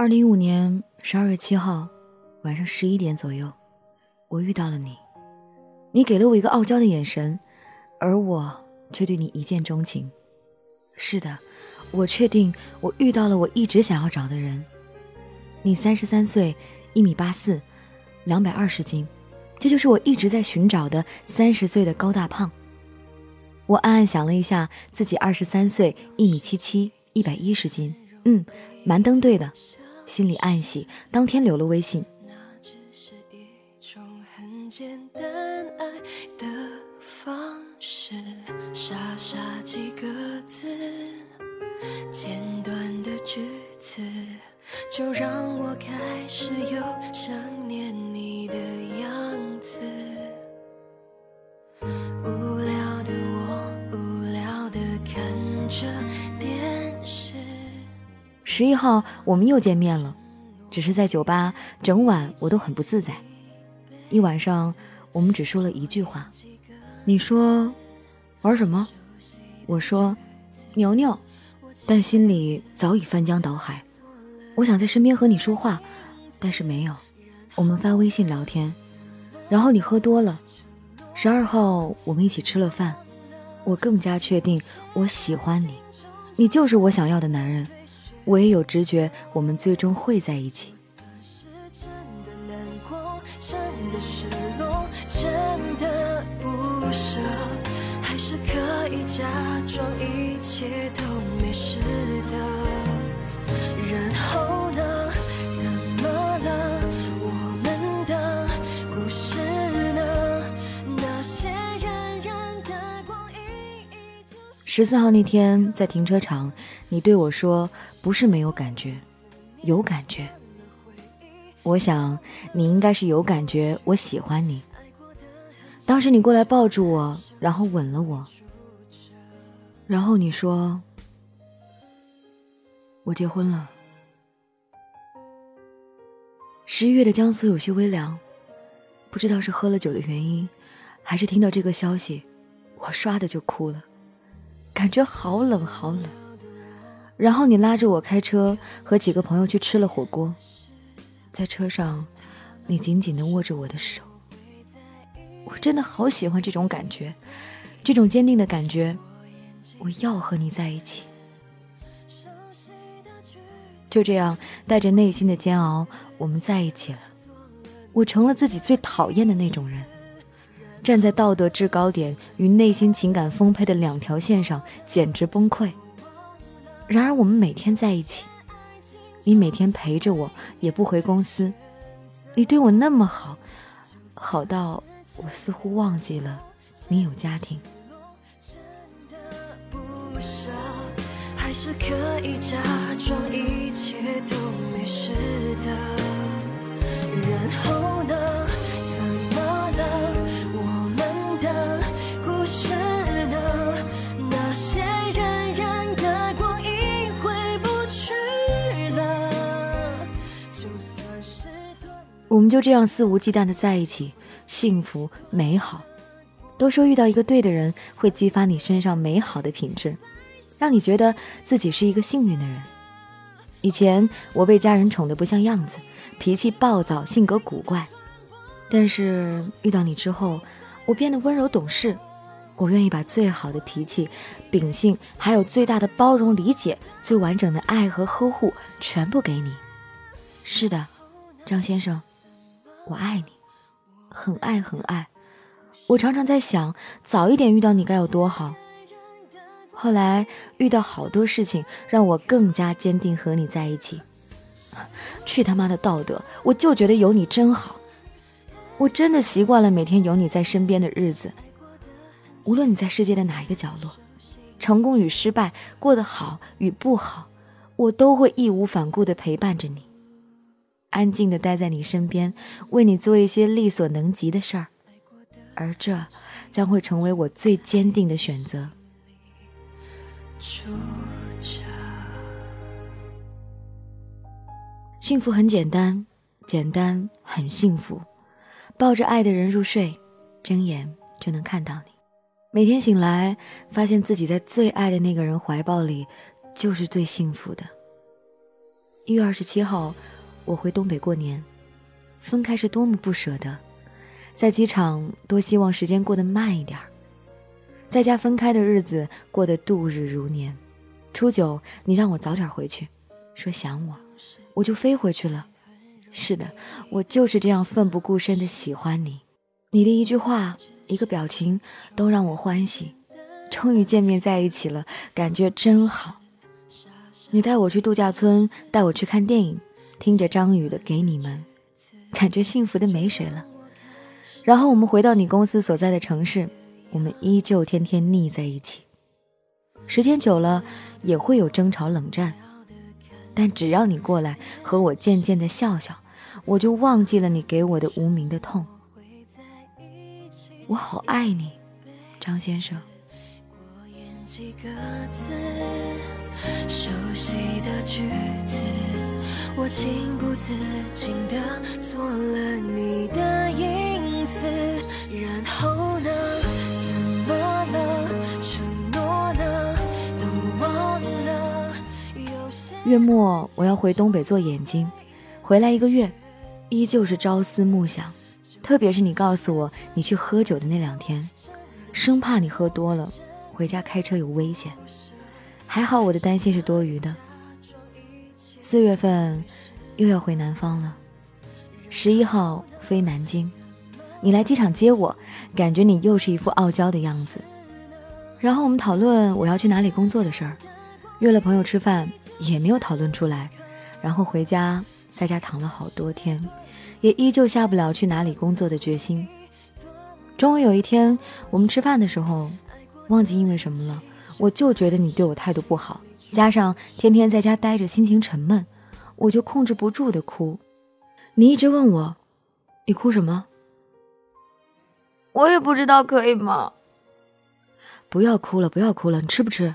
二零一五年十二月七号晚上十一点左右，我遇到了你。你给了我一个傲娇的眼神，而我却对你一见钟情。是的，我确定我遇到了我一直想要找的人。你三十三岁，一米八四，两百二十斤，这就是我一直在寻找的三十岁的高大胖。我暗暗想了一下，自己二十三岁，一米七七，一百一十斤，嗯，蛮登对的，心里暗喜，当天留了微信。那只是一种很简单爱的方式，傻傻几个字，简短的句子，就让十一号，我们又见面了，只是在酒吧，整晚我都很不自在，一晚上。我们只说了一句话，你说玩什么？我说牛牛，但心里早已翻江倒海。我想在身边和你说话，但是没有。我们发微信聊天，然后你喝多了。十二号我们一起吃了饭，我更加确定我喜欢你，你就是我想要的男人。我也有直觉，我们最终会在一起。假装一切都十四号那天在停车场，你对我说：“不是没有感觉，有感觉。”我想你应该是有感觉，我喜欢你。当时你过来抱住我，然后吻了我。然后你说，我结婚了。十一月的江苏有些微凉，不知道是喝了酒的原因，还是听到这个消息，我唰的就哭了，感觉好冷好冷。然后你拉着我开车，和几个朋友去吃了火锅，在车上，你紧紧的握着我的手，我真的好喜欢这种感觉，这种坚定的感觉。我要和你在一起，就这样带着内心的煎熬，我们在一起了。我成了自己最讨厌的那种人，站在道德制高点与内心情感丰沛的两条线上，简直崩溃。然而我们每天在一起，你每天陪着我，也不回公司，你对我那么好，好到我似乎忘记了你有家庭。是可以假装我们就这样肆无忌惮的在一起，幸福美好。都说遇到一个对的人，会激发你身上美好的品质。让你觉得自己是一个幸运的人。以前我被家人宠得不像样子，脾气暴躁，性格古怪。但是遇到你之后，我变得温柔懂事。我愿意把最好的脾气、秉性，还有最大的包容、理解、最完整的爱和呵护，全部给你。是的，张先生，我爱你，很爱很爱。我常常在想，早一点遇到你该有多好。后来遇到好多事情，让我更加坚定和你在一起。去他妈的道德！我就觉得有你真好。我真的习惯了每天有你在身边的日子。无论你在世界的哪一个角落，成功与失败，过得好与不好，我都会义无反顾地陪伴着你，安静的待在你身边，为你做一些力所能及的事儿。而这将会成为我最坚定的选择。幸福很简单，简单很幸福。抱着爱的人入睡，睁眼就能看到你。每天醒来，发现自己在最爱的那个人怀抱里，就是最幸福的。一月二十七号，我回东北过年，分开是多么不舍得，在机场多希望时间过得慢一点儿，在家分开的日子过得度日如年。初九，你让我早点回去，说想我，我就飞回去了。是的，我就是这样奋不顾身的喜欢你。你的一句话，一个表情，都让我欢喜。终于见面在一起了，感觉真好。你带我去度假村，带我去看电影，听着张宇的《给你们》，感觉幸福的没谁了。然后我们回到你公司所在的城市，我们依旧天天腻在一起。时间久了，也会有争吵冷战。但只要你过来和我渐渐的笑笑，我就忘记了你给我的无名的痛。我好爱你，张先生。熟悉的句子，我情不自禁的做了你的影子，然后呢？怎么了？承诺呢？都忘了。月末我要回东北做眼睛，回来一个月，依旧是朝思暮想。特别是你告诉我你去喝酒的那两天，生怕你喝多了回家开车有危险。还好我的担心是多余的。四月份又要回南方了，十一号飞南京，你来机场接我，感觉你又是一副傲娇的样子。然后我们讨论我要去哪里工作的事儿，约了朋友吃饭也没有讨论出来，然后回家在家躺了好多天。也依旧下不了去哪里工作的决心。终于有一天，我们吃饭的时候，忘记因为什么了，我就觉得你对我态度不好，加上天天在家待着，心情沉闷，我就控制不住的哭。你一直问我，你哭什么？我也不知道，可以吗？不要哭了，不要哭了，你吃不吃？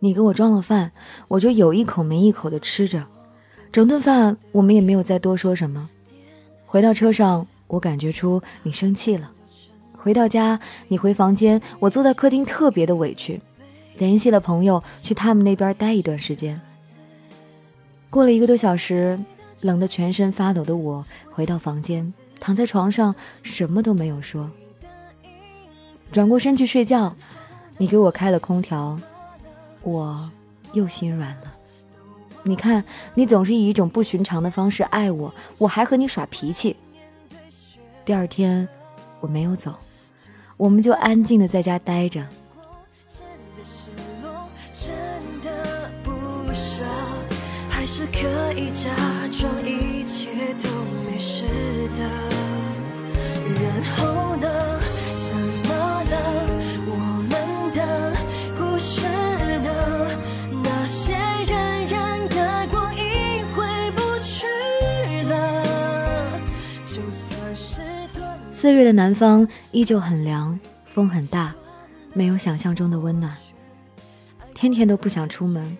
你给我装了饭，我就有一口没一口的吃着。整顿饭，我们也没有再多说什么。回到车上，我感觉出你生气了。回到家，你回房间，我坐在客厅，特别的委屈。联系了朋友，去他们那边待一段时间。过了一个多小时，冷得全身发抖的我回到房间，躺在床上，什么都没有说。转过身去睡觉，你给我开了空调，我又心软了。你看，你总是以一种不寻常的方式爱我，我还和你耍脾气。第二天，我没有走，我们就安静的在家待着。以假装一切都没事的，然后呢？怎么了？我们的故事呢？那些冉冉的光阴回不去了，就算是四月的南方依旧很凉，风很大，没有想象中的温暖，天天都不想出门。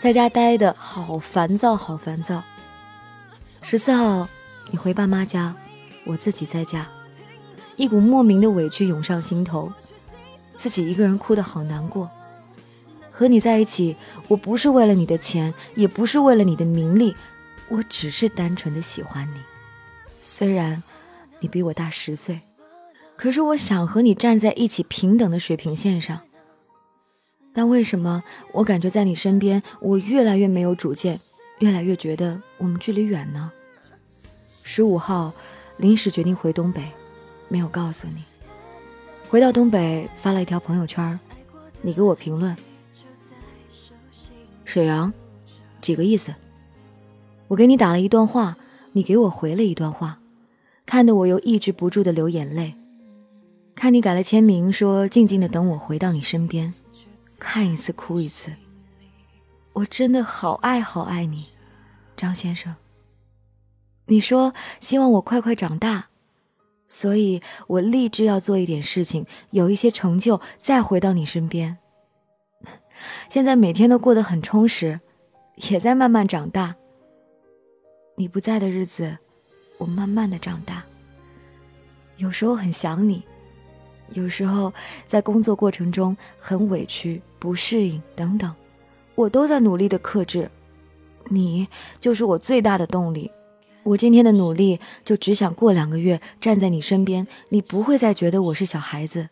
在家待的好烦躁，好烦躁。十四号，你回爸妈家，我自己在家，一股莫名的委屈涌上心头，自己一个人哭得好难过。和你在一起，我不是为了你的钱，也不是为了你的名利，我只是单纯的喜欢你。虽然。你比我大十岁，可是我想和你站在一起平等的水平线上。但为什么我感觉在你身边，我越来越没有主见，越来越觉得我们距离远呢？十五号，临时决定回东北，没有告诉你。回到东北发了一条朋友圈，你给我评论：沈阳，几个意思？我给你打了一段话，你给我回了一段话。看得我又抑制不住的流眼泪，看你改了签名，说静静的等我回到你身边，看一次哭一次。我真的好爱好爱你，张先生。你说希望我快快长大，所以我立志要做一点事情，有一些成就，再回到你身边。现在每天都过得很充实，也在慢慢长大。你不在的日子。我慢慢的长大，有时候很想你，有时候在工作过程中很委屈、不适应等等，我都在努力的克制，你就是我最大的动力。我今天的努力，就只想过两个月站在你身边，你不会再觉得我是小孩子。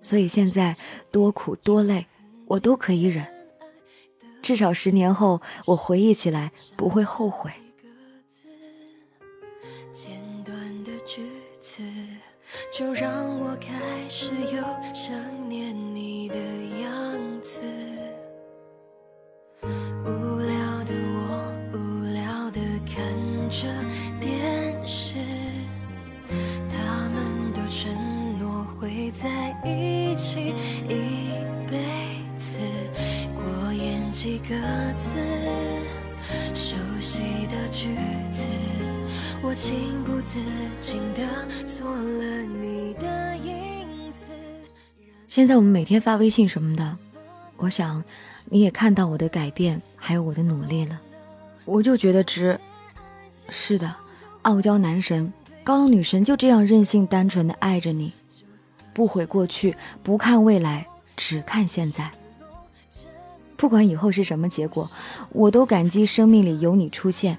所以现在多苦多累，我都可以忍。至少十年后，我回忆起来不会后悔。就让我开始有想念你的样子。无聊的我，无聊的看着电视，他们都承诺会在一起一辈子。过眼几个字，熟悉的句子，我情自禁地做了你的影子。现在我们每天发微信什么的，我想你也看到我的改变，还有我的努力了，我就觉得值。是的，傲娇男神、高冷女神就这样任性单纯的爱着你，不悔过去，不看未来，只看现在。不管以后是什么结果，我都感激生命里有你出现，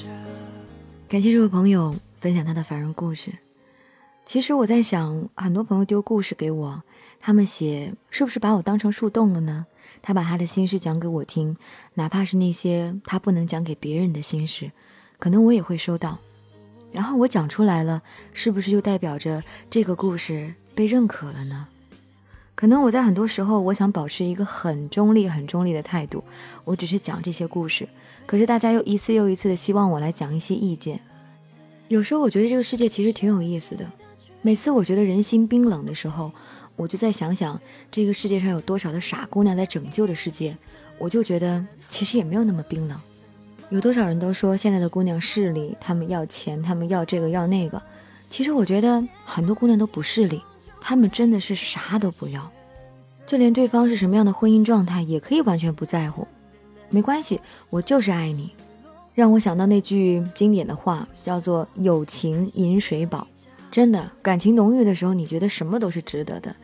感谢这位朋友分享他的凡人故事。其实我在想，很多朋友丢故事给我，他们写是不是把我当成树洞了呢？他把他的心事讲给我听，哪怕是那些他不能讲给别人的心事，可能我也会收到。然后我讲出来了，是不是就代表着这个故事被认可了呢？可能我在很多时候，我想保持一个很中立、很中立的态度，我只是讲这些故事。可是大家又一次又一次的希望我来讲一些意见。有时候我觉得这个世界其实挺有意思的。每次我觉得人心冰冷的时候，我就在想想这个世界上有多少的傻姑娘在拯救着世界，我就觉得其实也没有那么冰冷。有多少人都说现在的姑娘势利，她们要钱，她们要这个要那个。其实我觉得很多姑娘都不势利，他们真的是啥都不要，就连对方是什么样的婚姻状态也可以完全不在乎。没关系，我就是爱你。让我想到那句经典的话，叫做“友情饮水饱”。真的，感情浓郁的时候，你觉得什么都是值得的，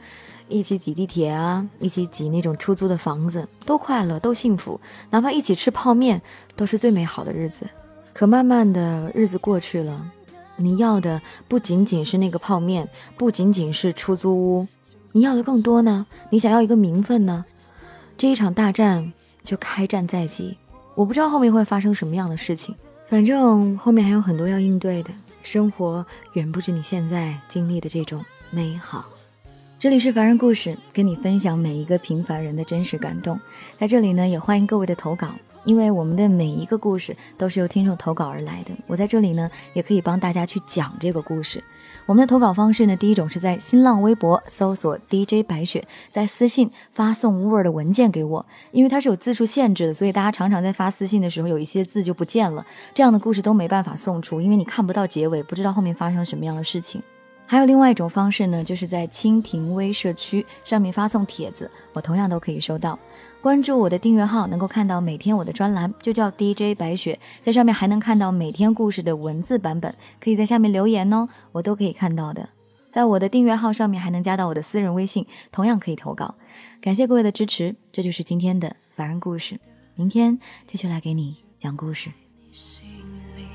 一起挤地铁啊，一起挤那种出租的房子，都快乐，都幸福。哪怕一起吃泡面，都是最美好的日子。可慢慢的日子过去了，你要的不仅仅是那个泡面，不仅仅是出租屋，你要的更多呢？你想要一个名分呢？这一场大战就开战在即，我不知道后面会发生什么样的事情，反正后面还有很多要应对的。生活远不止你现在经历的这种美好。这里是凡人故事，跟你分享每一个平凡人的真实感动。在这里呢，也欢迎各位的投稿，因为我们的每一个故事都是由听众投稿而来的。我在这里呢，也可以帮大家去讲这个故事。我们的投稿方式呢，第一种是在新浪微博搜索 DJ 白雪，在私信发送 Word 文件给我，因为它是有字数限制的，所以大家常常在发私信的时候有一些字就不见了，这样的故事都没办法送出，因为你看不到结尾，不知道后面发生什么样的事情。还有另外一种方式呢，就是在蜻蜓微社区上面发送帖子，我同样都可以收到。关注我的订阅号，能够看到每天我的专栏，就叫 DJ 白雪，在上面还能看到每天故事的文字版本，可以在下面留言哦，我都可以看到的。在我的订阅号上面还能加到我的私人微信，同样可以投稿。感谢各位的支持，这就是今天的凡人故事，明天继续来给你讲故事。心里